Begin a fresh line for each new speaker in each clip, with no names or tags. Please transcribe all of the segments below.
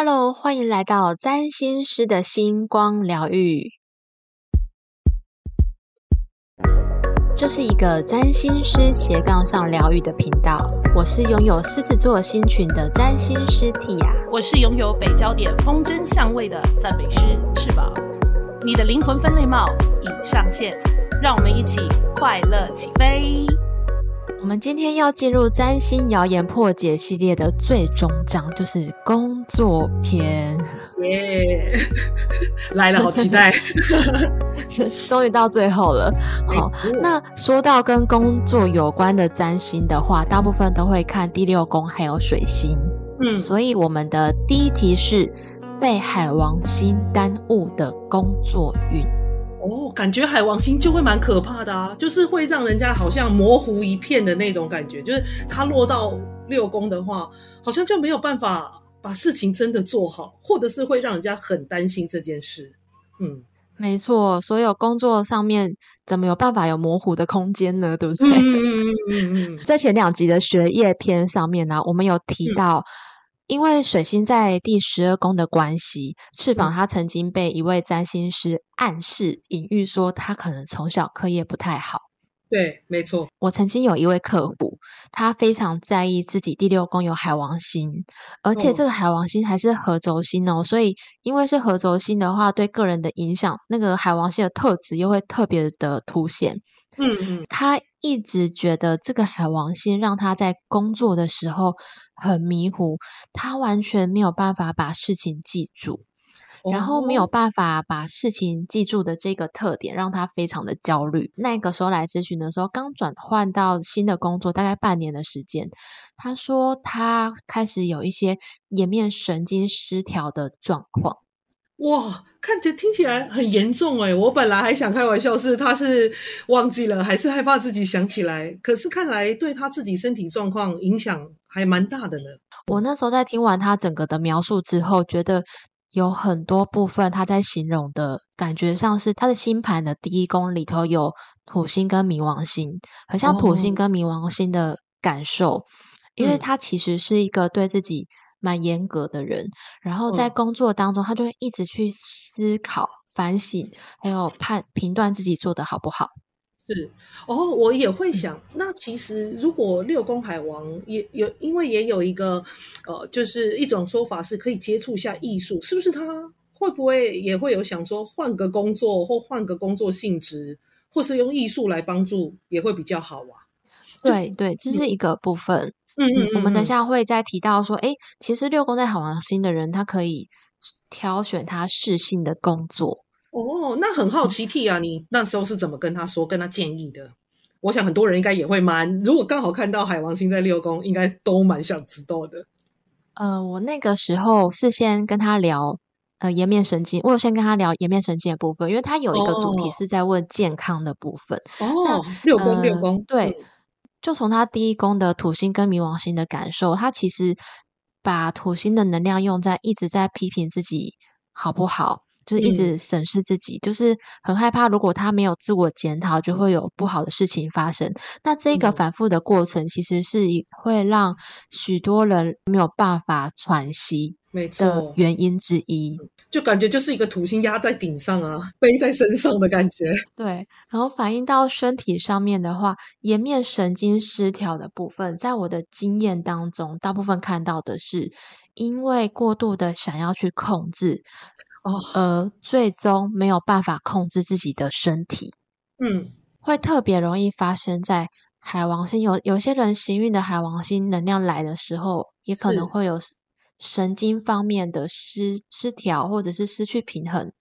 Hello，欢迎来到占星师的星光疗愈。这是一个占星师斜杠上疗愈的频道。我是拥有狮子座星群的占星师 Tia，
我是拥有北焦点风筝相位的赞美师翅膀。你的灵魂分类帽已上线，让我们一起快乐起飞。
我们今天要进入占星谣言破解系列的最终章，就是工作篇。
耶，来了，好期待！
终于到最后了。好，那说到跟工作有关的占星的话，大部分都会看第六宫还有水星。嗯，所以我们的第一题是被海王星耽误的工作运。
哦，感觉海王星就会蛮可怕的啊，就是会让人家好像模糊一片的那种感觉，就是它落到六宫的话，好像就没有办法把事情真的做好，或者是会让人家很担心这件事。
嗯，没错，所有工作上面怎么有办法有模糊的空间呢？对不对？嗯嗯嗯嗯。在前两集的学业篇上面呢，我们有提到。因为水星在第十二宫的关系，翅膀他曾经被一位占星师暗示、隐喻说他可能从小课业不太好。
对，没错。
我曾经有一位客户，他非常在意自己第六宫有海王星，而且这个海王星还是合轴星哦。所以，因为是合轴星的话，对个人的影响，那个海王星的特质又会特别的凸显。嗯嗯，他一直觉得这个海王星让他在工作的时候很迷糊，他完全没有办法把事情记住，然后没有办法把事情记住的这个特点让他非常的焦虑。那个时候来咨询的时候，刚转换到新的工作，大概半年的时间，他说他开始有一些颜面神经失调的状况。
哇，看起来听起来很严重哎！我本来还想开玩笑，是他是忘记了，还是害怕自己想起来？可是看来对他自己身体状况影响还蛮大的呢。
我那时候在听完他整个的描述之后，觉得有很多部分他在形容的感觉上是他的星盘的第一宫里头有土星跟冥王星，很像土星跟冥王星的感受，因为他其实是一个对自己。蛮严格的人，然后在工作当中，他就会一直去思考、反省，还有判评断自己做的好不好。
是哦，我也会想，那其实如果六宫海王也有，因为也有一个呃，就是一种说法是可以接触一下艺术，是不是？他会不会也会有想说换个工作或换个工作性质，或是用艺术来帮助，也会比较好啊？
对对，这是一个部分。嗯嗯，我们等下会再提到说，哎，其实六宫在海王星的人，他可以挑选他适性的工作。
哦，那很好奇 T 啊，你那时候是怎么跟他说、跟他建议的？我想很多人应该也会蛮，如果刚好看到海王星在六宫，应该都蛮想知道的。
呃，我那个时候是先跟他聊呃颜面神经，我有先跟他聊颜面神经的部分，因为他有一个主题是在问健康的部分。
哦，六宫六宫
对。就从他第一宫的土星跟冥王星的感受，他其实把土星的能量用在一直在批评自己好不好，就是一直审视自己，就是很害怕如果他没有自我检讨，就会有不好的事情发生。那这个反复的过程，其实是会让许多人没有办法喘息。
没错，
原因之一，
就感觉就是一个土星压在顶上啊，背在身上的感觉。
对，然后反映到身体上面的话，颜面神经失调的部分，在我的经验当中，大部分看到的是因为过度的想要去控制，哦，而最终没有办法控制自己的身体。嗯，会特别容易发生在海王星，有有些人行运的海王星能量来的时候，也可能会有。神经方面的失失调，或者是失去平衡，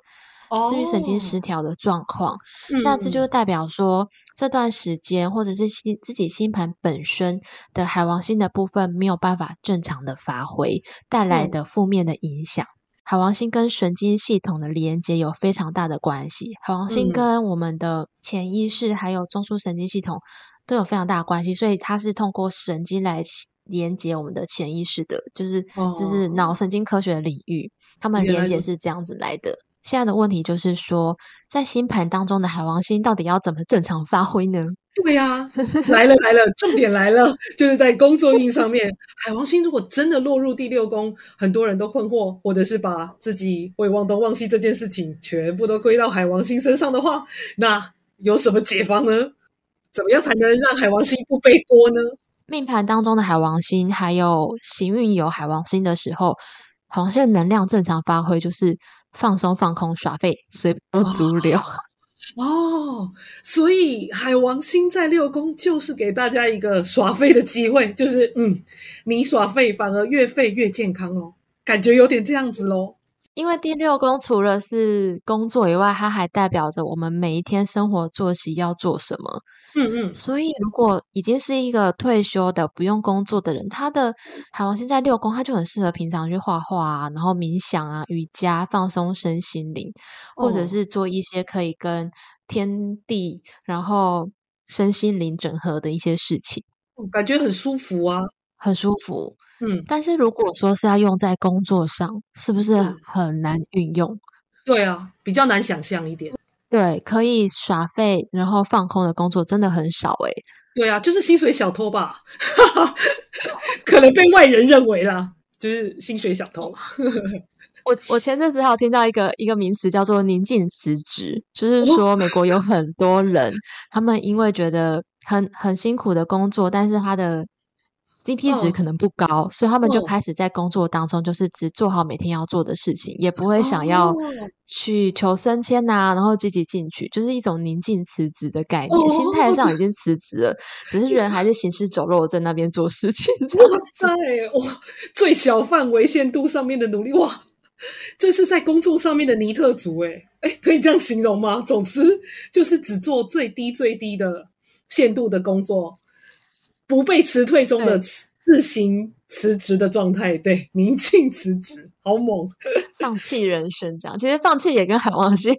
至于神经失调的状况，那这就代表说这段时间，或者是星自己星盘本身的海王星的部分没有办法正常的发挥，带来的负面的影响。海王星跟神经系统的连接有非常大的关系，海王星跟我们的潜意识还有中枢神经系统都有非常大的关系，所以它是通过神经来。连接我们的潜意识的，就是就是脑神经科学的领域，他们连接是这样子来的。现在的问题就是说，在星盘当中的海王星到底要怎么正常发挥呢？
对呀，来了来了，重点来了，就是在工作运上面，海王星如果真的落入第六宫，很多人都困惑，或者是把自己会忘东忘西这件事情全部都归到海王星身上的话，那有什么解方呢？怎么样才能让海王星不背锅呢？
命盘当中的海王星，还有行运有海王星的时候，海王星能量正常发挥就是放松、放空、耍废、随波逐流。
哦，所以海王星在六宫就是给大家一个耍废的机会，就是嗯，你耍废反而越废越健康哦，感觉有点这样子喽。
因为第六宫除了是工作以外，它还代表着我们每一天生活作息要做什么。
嗯嗯，
所以如果已经是一个退休的不用工作的人，他的海王星在六宫，他就很适合平常去画画啊，然后冥想啊、瑜伽、放松身心灵，或者是做一些可以跟天地然后身心灵整合的一些事情，
感觉很舒服啊，
很舒服。
嗯，
但是如果说是要用在工作上，是不是很难运用？
对啊，比较难想象一点。
对，可以耍废然后放空的工作真的很少诶。
对啊，就是薪水小偷吧，可能被外人认为啦，就是薪水小偷。
我我前阵子还有听到一个一个名词叫做“宁静辞职”，就是说美国有很多人，他们因为觉得很很辛苦的工作，但是他的。CP 值可能不高，所以他们就开始在工作当中，就是只做好每天要做的事情，也不会想要去求升迁呐，然后积极进取，就是一种宁静辞职的概念。心态上已经辞职了，只是人还是行尸走肉在那边做事情。哇
塞，哇，最小范围限度上面的努力，哇，这是在工作上面的尼特族，哎哎，可以这样形容吗？总之就是只做最低最低的限度的工作。不被辞退中的自行辞职的状态，对，宁静辞职，好猛，
放弃人生这样。其实放弃也跟海王星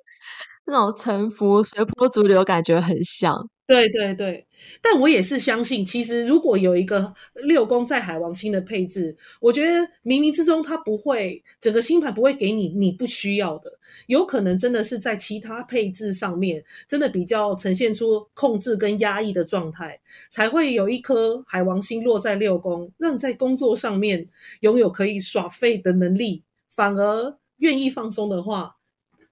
那种沉浮、随波逐流感觉很像。
对对对。但我也是相信，其实如果有一个六宫在海王星的配置，我觉得冥冥之中它不会整个星盘不会给你你不需要的，有可能真的是在其他配置上面，真的比较呈现出控制跟压抑的状态，才会有一颗海王星落在六宫，让你在工作上面拥有可以耍废的能力，反而愿意放松的话，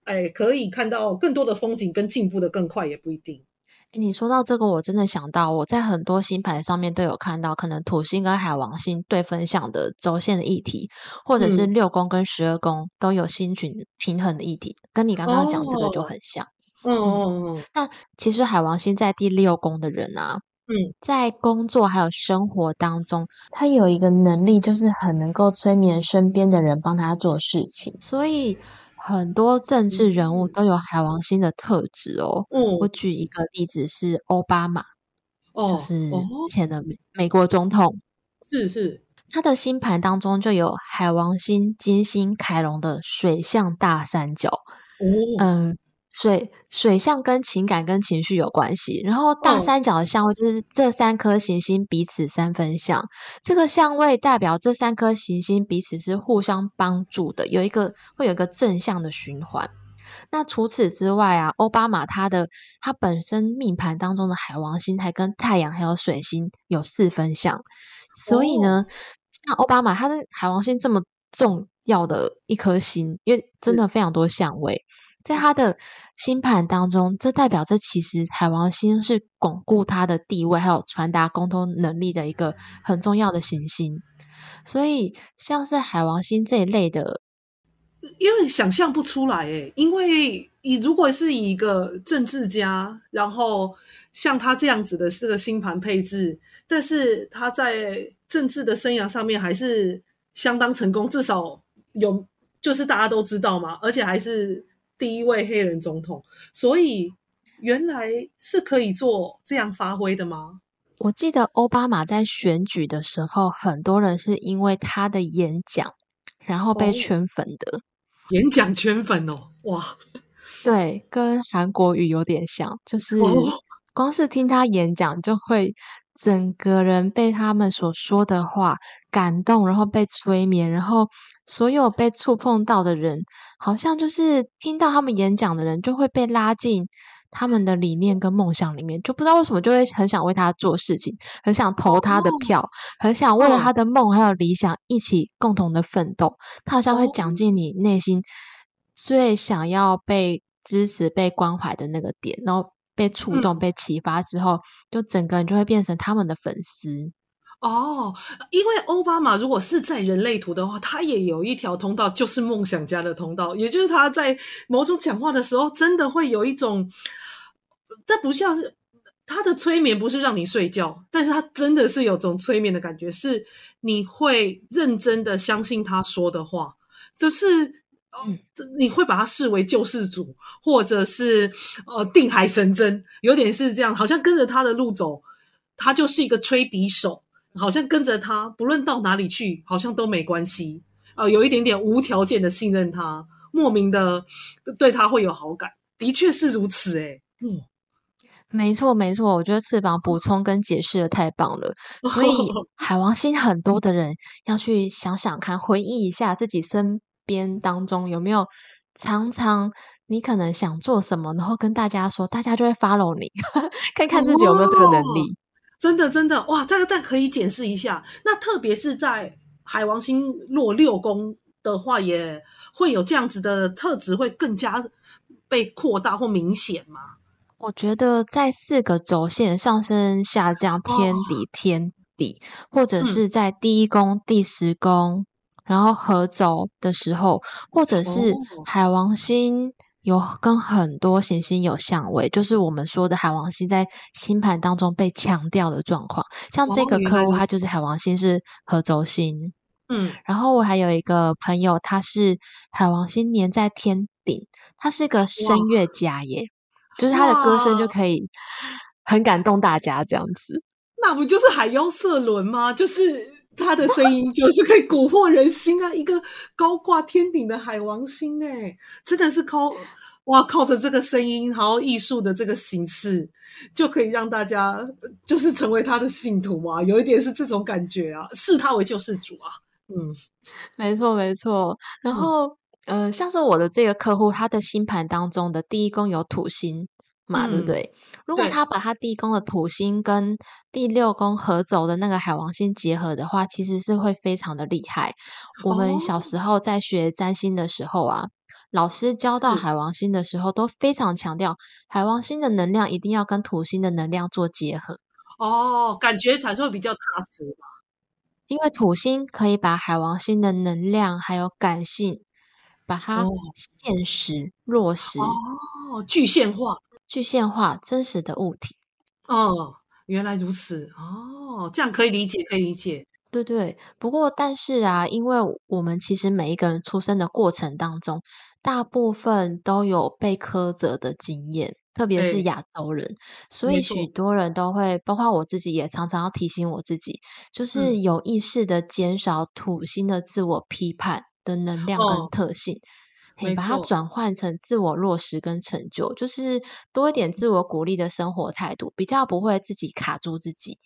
哎，可以看到更多的风景跟进步的更快，也不一定。
你说到这个，我真的想到，我在很多星盘上面都有看到，可能土星跟海王星对分享的轴线的议题，或者是六宫跟十二宫都有星群平衡的议题，跟你刚刚讲这个就很像。
嗯嗯嗯。
那其实海王星在第六宫的人啊，
嗯，
在工作还有生活当中，他有一个能力，就是很能够催眠身边的人帮他做事情，所以。很多政治人物都有海王星的特质哦。
嗯，
我举一个例子是奥巴马，
哦，
就是前的美美国总统，
是是，
他的星盘当中就有海王星、金星、凯龙的水象大三角。
哦，
嗯。水水象跟情感跟情绪有关系，然后大三角的相位就是这三颗行星彼此三分相，这个相位代表这三颗行星彼此是互相帮助的，有一个会有一个正向的循环。那除此之外啊，奥巴马他的他本身命盘当中的海王星还跟太阳还有水星有四分相，所以呢，像奥巴马他的海王星这么重要的一颗星，因为真的非常多相位。在他的星盘当中，这代表这其实海王星是巩固他的地位，还有传达沟通能力的一个很重要的行星。所以，像是海王星这一类的，
因为想象不出来诶，因为你如果是一个政治家，然后像他这样子的这个星盘配置，但是他在政治的生涯上面还是相当成功，至少有就是大家都知道嘛，而且还是。第一位黑人总统，所以原来是可以做这样发挥的吗？
我记得奥巴马在选举的时候，很多人是因为他的演讲，然后被圈粉的。
演讲圈粉哦，哇！
对，跟韩国语有点像，就是光是听他演讲，就会整个人被他们所说的话感动，然后被催眠，然后。所有被触碰到的人，好像就是听到他们演讲的人，就会被拉进他们的理念跟梦想里面，就不知道为什么就会很想为他做事情，很想投他的票，很想为了他的梦还有理想一起共同的奋斗。他好像会讲进你内心最想要被支持、被关怀的那个点，然后被触动、被启发之后，就整个人就会变成他们的粉丝。
哦，因为奥巴马如果是在人类图的话，他也有一条通道，就是梦想家的通道，也就是他在某种讲话的时候，真的会有一种，这不像是他的催眠，不是让你睡觉，但是他真的是有种催眠的感觉，是你会认真的相信他说的话，就是嗯，你会把他视为救世主，或者是呃定海神针，有点是这样，好像跟着他的路走，他就是一个吹笛手。好像跟着他，不论到哪里去，好像都没关系。呃，有一点点无条件的信任他，莫名的对他会有好感，的确是如此。哎，嗯，
没错没错，我觉得翅膀补充跟解释的太棒了。所以海王星很多的人要去想想看，回忆一下自己身边当中有没有常常你可能想做什么，然后跟大家说，大家就会 follow 你，看看自己有没有这个能力。
真的，真的哇！这个但可以检视一下。那特别是在海王星落六宫的话，也会有这样子的特质，会更加被扩大或明显吗？
我觉得在四个轴线上升、下降、天底、天底，或者是在第一宫、第十宫，然后合轴的时候，或者是海王星。有跟很多行星有相位，就是我们说的海王星在星盘当中被强调的状况。像这个客户，他就是海王星是合轴星，嗯，然后我还有一个朋友，他是海王星年在天顶，他是个声乐家耶，就是他的歌声就可以很感动大家这样子。
那不就是海妖色轮吗？就是他的声音就是可以蛊惑人心啊！一个高挂天顶的海王星，哎，真的是靠。哇，靠着这个声音，然后艺术的这个形式，就可以让大家就是成为他的信徒啊！有一点是这种感觉啊，视他为救世主啊。嗯，
没错没错。然后，呃，像是我的这个客户，他的星盘当中的第一宫有土星嘛，对不对？如果他把他第一宫的土星跟第六宫合走的那个海王星结合的话，其实是会非常的厉害。我们小时候在学占星的时候啊。老师教到海王星的时候，都非常强调海王星的能量一定要跟土星的能量做结合
哦，感觉才会比较踏实吧。
因为土星可以把海王星的能量还有感性，把它现实落实
哦，具现化、
具现化真实的物体。
哦，原来如此哦，这样可以理解，可以理解。
对对，不过但是啊，因为我们其实每一个人出生的过程当中。大部分都有被苛责的经验，特别是亚洲人，所以许多人都会，包括我自己，也常常要提醒我自己，就是有意识的减少土星的自我批判的能量跟特性，你把它转换成自我落实跟成就，就是多一点自我鼓励的生活态度，比较不会自己卡住自己。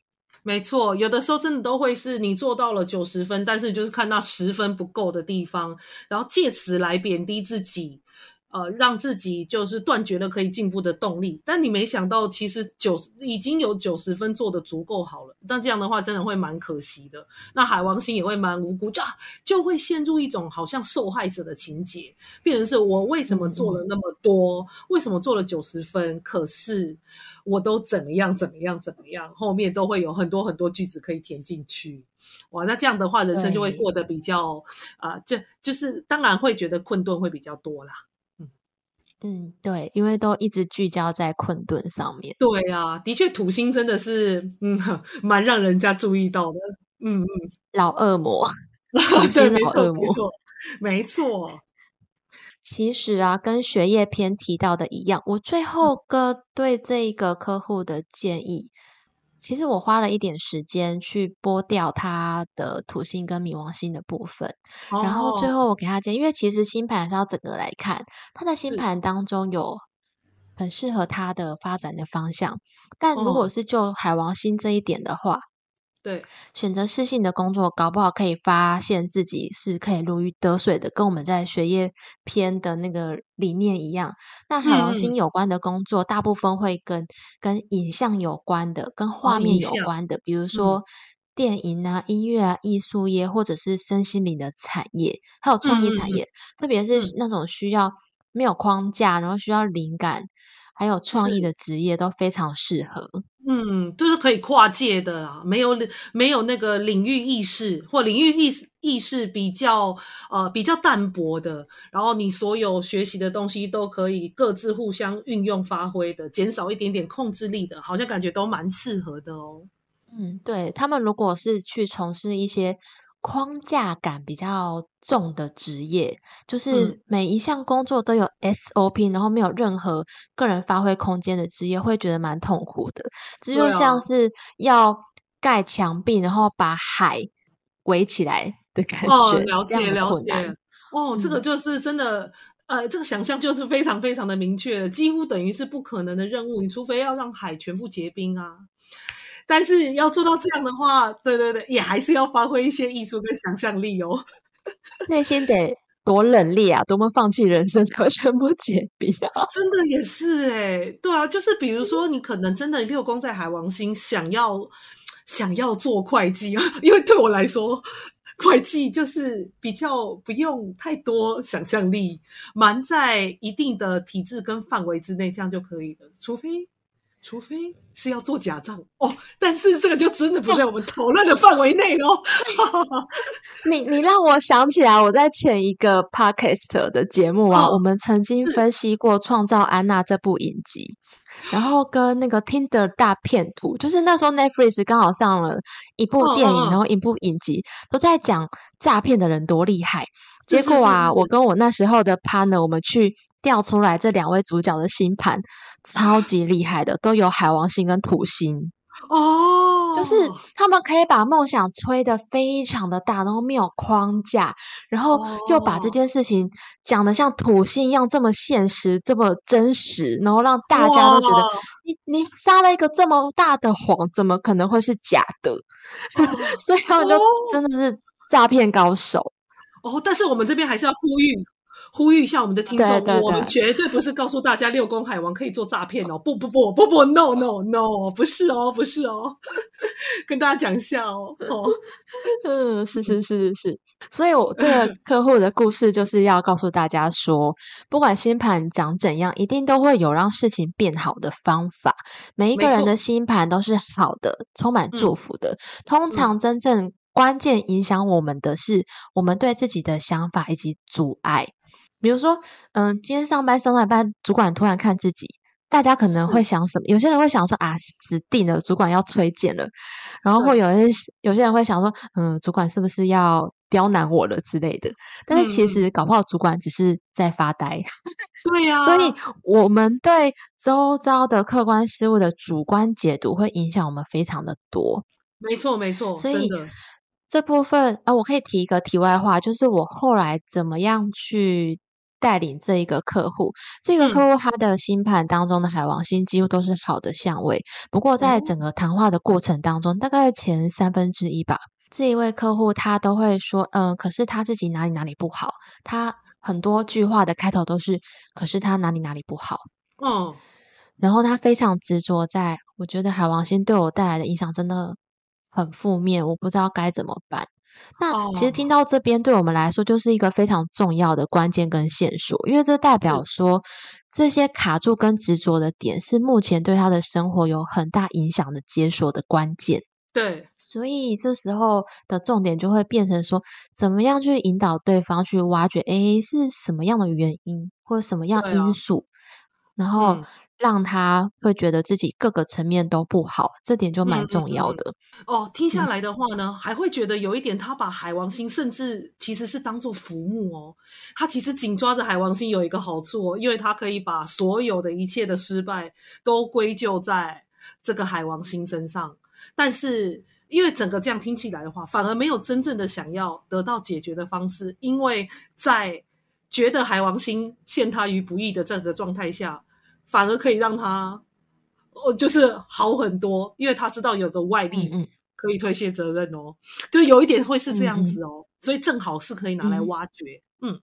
没错，有的时候真的都会是你做到了九十分，但是就是看到十分不够的地方，然后借此来贬低自己。呃，让自己就是断绝了可以进步的动力，但你没想到，其实九十已经有九十分做的足够好了。那这样的话，真的会蛮可惜的。那海王星也会蛮无辜，就就会陷入一种好像受害者的情节，变成是我为什么做了那么多，为什么做了九十分，可是我都怎么样怎么样怎么样，后面都会有很多很多句子可以填进去。哇，那这样的话，人生就会过得比较啊，就就是当然会觉得困顿会比较多啦。
嗯，对，因为都一直聚焦在困顿上面。
对啊，的确，土星真的是嗯，蛮让人家注意到的。嗯嗯，
老恶魔，
对，没错，没错，没错。
其实啊，跟学业篇提到的一样，我最后个对这一个客户的建议。其实我花了一点时间去剥掉他的土星跟冥王星的部分，然后最后我给他建，因为其实星盘是要整个来看，他的星盘当中有很适合他的发展的方向，但如果是就海王星这一点的话，
对，
选择适性的工作，搞不好可以发现自己是可以如鱼得水的，跟我们在学业篇的那个理念一样。那海王星有关的工作，大部分会跟跟影像有关的，跟画面有关的，比如说。电影啊、音乐啊、艺术业，或者是身心灵的产业，还有创意产业，特别是那种需要没有框架，然后需要灵感还有创意的职业，都非常适合。
嗯，就是可以跨界的啊，没有没有那个领域意识或领域意识意识比较呃比较淡薄的，然后你所有学习的东西都可以各自互相运用发挥的，减少一点点控制力的，好像感觉都蛮适合的哦。
嗯，对他们如果是去从事一些。框架感比较重的职业，就是每一项工作都有 SOP，然后没有任何个人发挥空间的职业，会觉得蛮痛苦的。这就像是要盖墙壁，然后把海围起来的感觉。
哦，了解了解。哦，这个就是真的，呃，这个想象就是非常非常的明确，几乎等于是不可能的任务。你除非要让海全部结冰啊。但是要做到这样的话，对对对，也还是要发挥一些艺术跟想象力哦。
内心得多冷冽啊，多么放弃人生才会全部解冰啊！
真的也是哎，对啊，就是比如说你可能真的六宫在海王星，想要想要做会计啊，因为对我来说，会计就是比较不用太多想象力，蛮在一定的体制跟范围之内，这样就可以了，除非。除非是要做假账哦，但是这个就真的不在我们讨论的范围内哦。
你你让我想起来，我在前一个 podcast 的节目啊，我们曾经分析过《创造安娜》这部影集，然后跟那个 Tinder 大片图，就是那时候 Netflix 刚好上了一部电影，然后一部影集，都在讲诈骗的人多厉害。结果啊，我跟我那时候的 partner，我们去调出来这两位主角的星盘，超级厉害的，都有海王星跟土星
哦，
就是他们可以把梦想吹得非常的大，然后没有框架，然后又把这件事情讲的像土星一样这么现实、这么真实，然后让大家都觉得你你撒了一个这么大的谎，怎么可能会是假的？所以他们就真的是诈骗高手。
哦，但是我们这边还是要呼吁，呼吁一下我们的听众，我们绝对不是告诉大家六宫海王可以做诈骗哦，不不不不不，no no no，不是哦，不是哦，跟大家讲一下哦。哦，
嗯，是是是是是，所以我这个 客户的故事就是要告诉大家说，不管星盘长怎样，一定都会有让事情变好的方法。每一个人的星盘都是好的，充满祝福的。通常真正。关键影响我们的是我们对自己的想法以及阻碍。比如说，嗯，今天上班上完班，主管突然看自己，大家可能会想什么？有些人会想说啊，死定了，主管要催检了。然后会有些有些人会想说，嗯，主管是不是要刁难我了之类的？但是其实搞不好主管只是在发呆。
对呀，
所以我们对周遭的客观事物的主观解读会影响我们非常的多。
没错，没错，所以。
这部分啊，我可以提一个题外话，就是我后来怎么样去带领这一个客户。这个客户他的星盘当中的海王星几乎都是好的相位，不过在整个谈话的过程当中，大概前三分之一吧，这一位客户他都会说，嗯，可是他自己哪里哪里不好。他很多句话的开头都是，可是他哪里哪里不好。嗯，然后他非常执着，在我觉得海王星对我带来的影响真的。很负面，我不知道该怎么办。那其实听到这边，对我们来说就是一个非常重要的关键跟线索，因为这代表说这些卡住跟执着的点，是目前对他的生活有很大影响的解锁的关键。
对，
所以这时候的重点就会变成说，怎么样去引导对方去挖掘，诶，是什么样的原因或者什么样因素，然后。让他会觉得自己各个层面都不好，这点就蛮重要的
哦。听下来的话呢，还会觉得有一点，他把海王星甚至其实是当做浮木哦。他其实紧抓着海王星有一个好处，哦因为他可以把所有的一切的失败都归咎在这个海王星身上。但是因为整个这样听起来的话，反而没有真正的想要得到解决的方式，因为在觉得海王星陷他于不义的这个状态下。反而可以让他，哦，就是好很多，因为他知道有个外力可以推卸责任哦，就有一点会是这样子哦，所以正好是可以拿来挖掘。嗯，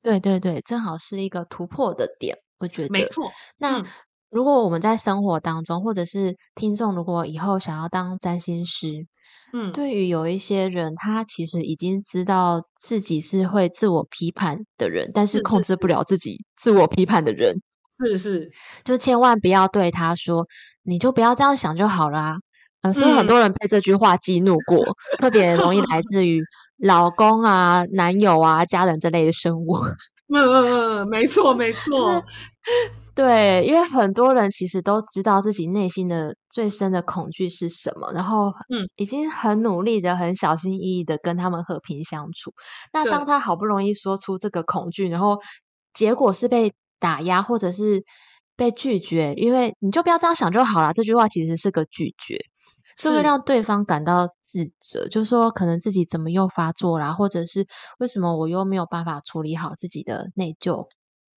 对对对，正好是一个突破的点，我觉得
没错。
那如果我们在生活当中，或者是听众，如果以后想要当占星师，嗯，对于有一些人，他其实已经知道自己是会自我批判的人，但是控制不了自己自我批判的人，
是是，
就千万不要对他说，你就不要这样想就好啦。嗯，是不是很多人被这句话激怒过？特别容易来自于老公啊、男友啊、家人这类的生物。
嗯嗯嗯，没错没 错。
对，因为很多人其实都知道自己内心的最深的恐惧是什么，然后嗯，已经很努力的、很小心翼翼的跟他们和平相处。那当他好不容易说出这个恐惧，然后结果是被打压或者是被拒绝，因为你就不要这样想就好了。这句话其实是个拒绝，是会让对方感到自责，就是说可能自己怎么又发作啦，或者是为什么我又没有办法处理好自己的内疚。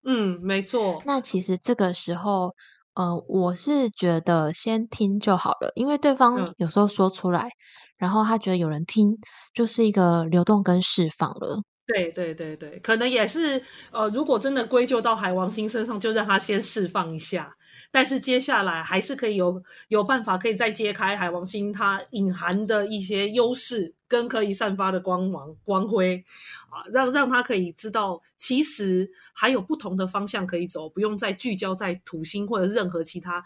嗯，没错。
那其实这个时候，呃，我是觉得先听就好了，因为对方有时候说出来，然后他觉得有人听，就是一个流动跟释放了。
对对对对，可能也是，呃，如果真的归咎到海王星身上，就让他先释放一下。但是接下来还是可以有有办法，可以再揭开海王星它隐含的一些优势跟可以散发的光芒光辉啊，让让他可以知道，其实还有不同的方向可以走，不用再聚焦在土星或者任何其他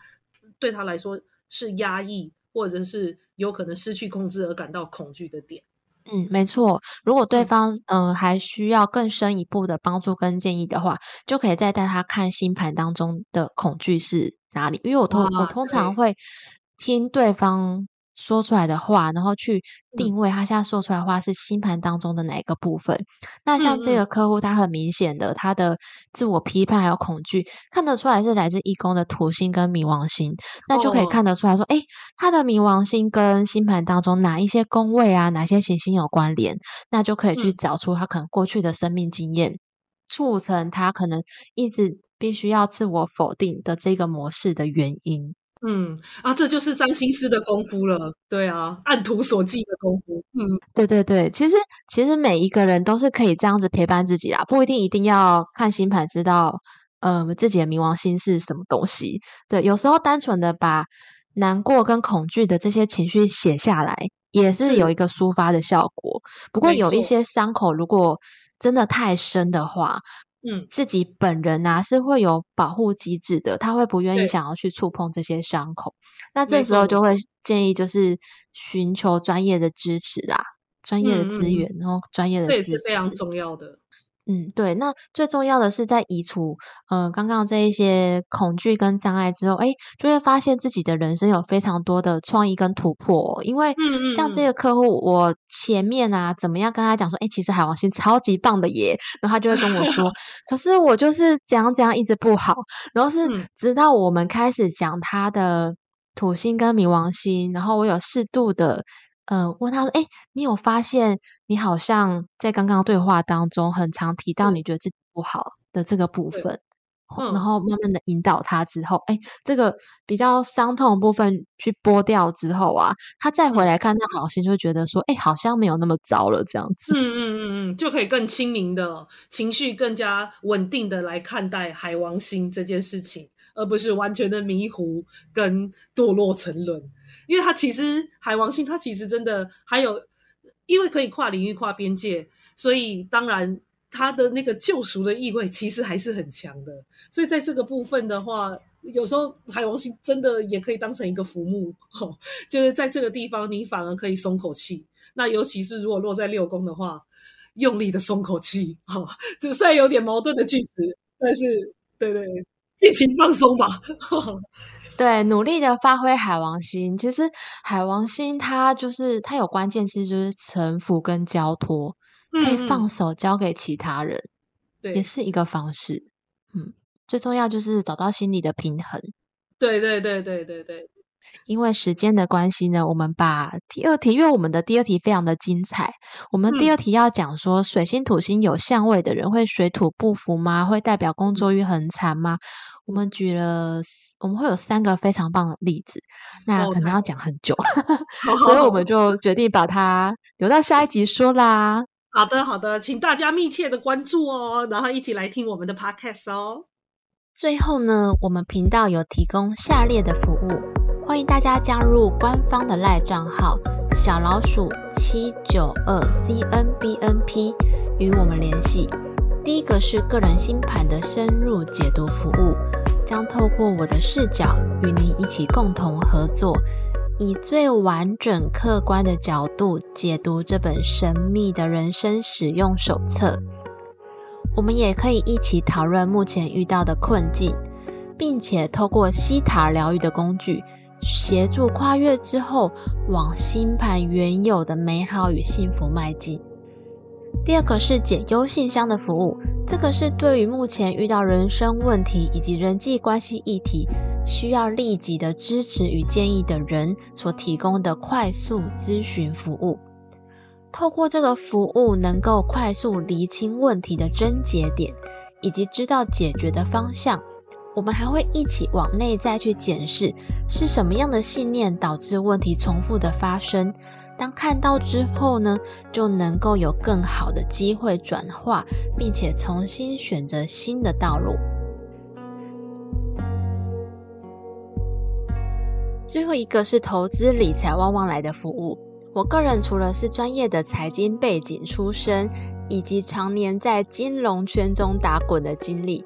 对他来说是压抑或者是有可能失去控制而感到恐惧的点。
嗯，没错。如果对方嗯还需要更深一步的帮助跟建议的话，就可以再带他看星盘当中的恐惧是哪里。因为我通我通常会听对方。说出来的话，然后去定位他现在说出来的话是星盘当中的哪一个部分。那像这个客户，他很明显的他的自我批判还有恐惧，看得出来是来自一宫的土星跟冥王星，那就可以看得出来说，哎，他的冥王星跟星盘当中哪一些宫位啊，哪些行星有关联，那就可以去找出他可能过去的生命经验，促成他可能一直必须要自我否定的这个模式的原因。
嗯啊，这就是占星师的功夫了。对啊，按图索骥的功夫。嗯，
对对对，其实其实每一个人都是可以这样子陪伴自己啦，不一定一定要看星盘知道，嗯，自己的冥王星是什么东西。对，有时候单纯的把难过跟恐惧的这些情绪写下来，也是有一个抒发的效果。不过有一些伤口，如果真的太深的话。嗯，自己本人呐是会有保护机制的，他会不愿意想要去触碰这些伤口，那这时候就会建议就是寻求专业的支持啦，专业的资源，然后专业的支持，
这也是非常重要的。
嗯，对，那最重要的是在移除，呃，刚刚这一些恐惧跟障碍之后，哎，就会发现自己的人生有非常多的创意跟突破。因为像这个客户，我前面啊，怎么样跟他讲说，哎，其实海王星超级棒的耶，然后他就会跟我说，可是我就是怎样怎样一直不好，然后是直到我们开始讲他的土星跟冥王星，然后我有适度的。嗯，问他说：“哎，你有发现你好像在刚刚对话当中很常提到你觉得自己不好的这个部分，然后慢慢的引导他之后，哎，这个比较伤痛的部分去剥掉之后啊，他再回来看那好心，就觉得说，哎，好像没有那么糟了，这样子。
嗯嗯嗯嗯，就可以更清明的情绪，更加稳定的来看待海王星这件事情，而不是完全的迷糊跟堕落沉沦。”因为它其实海王星，它其实真的还有，因为可以跨领域、跨边界，所以当然它的那个救赎的意味其实还是很强的。所以在这个部分的话，有时候海王星真的也可以当成一个浮木，就是在这个地方你反而可以松口气。那尤其是如果落在六宫的话，用力的松口气，哈，就虽然有点矛盾的句子，但是对对，尽情放松吧。
对，努力的发挥海王星。其实海王星它就是它有关键词，就是臣服跟交托，可以放手交给其他人，
对，
也是一个方式。嗯，最重要就是找到心理的平衡。
对对对对对对。
因为时间的关系呢，我们把第二题，因为我们的第二题非常的精彩。我们第二题要讲说，水星土星有相位的人会水土不服吗？会代表工作运很惨吗？我们举了，我们会有三个非常棒的例子，那可能要讲很久，所以我们 就决定把它留到下一集说啦。
好的，好的，请大家密切的关注哦，然后一起来听我们的 podcast 哦。
最后呢，我们频道有提供下列的服务，欢迎大家加入官方的赖账号小老鼠七九二 c n b n p 与我们联系。第一个是个人星盘的深入解读服务，将透过我的视角与您一起共同合作。以最完整、客观的角度解读这本神秘的人生使用手册。我们也可以一起讨论目前遇到的困境，并且透过西塔疗愈的工具，协助跨越之后往星盘原有的美好与幸福迈进。第二个是解忧信箱的服务，这个是对于目前遇到人生问题以及人际关系议题。需要立即的支持与建议的人所提供的快速咨询服务。透过这个服务，能够快速厘清问题的症结点，以及知道解决的方向。我们还会一起往内在去检视，是什么样的信念导致问题重复的发生。当看到之后呢，就能够有更好的机会转化，并且重新选择新的道路。最后一个是投资理财旺旺来的服务。我个人除了是专业的财经背景出身，以及常年在金融圈中打滚的经历，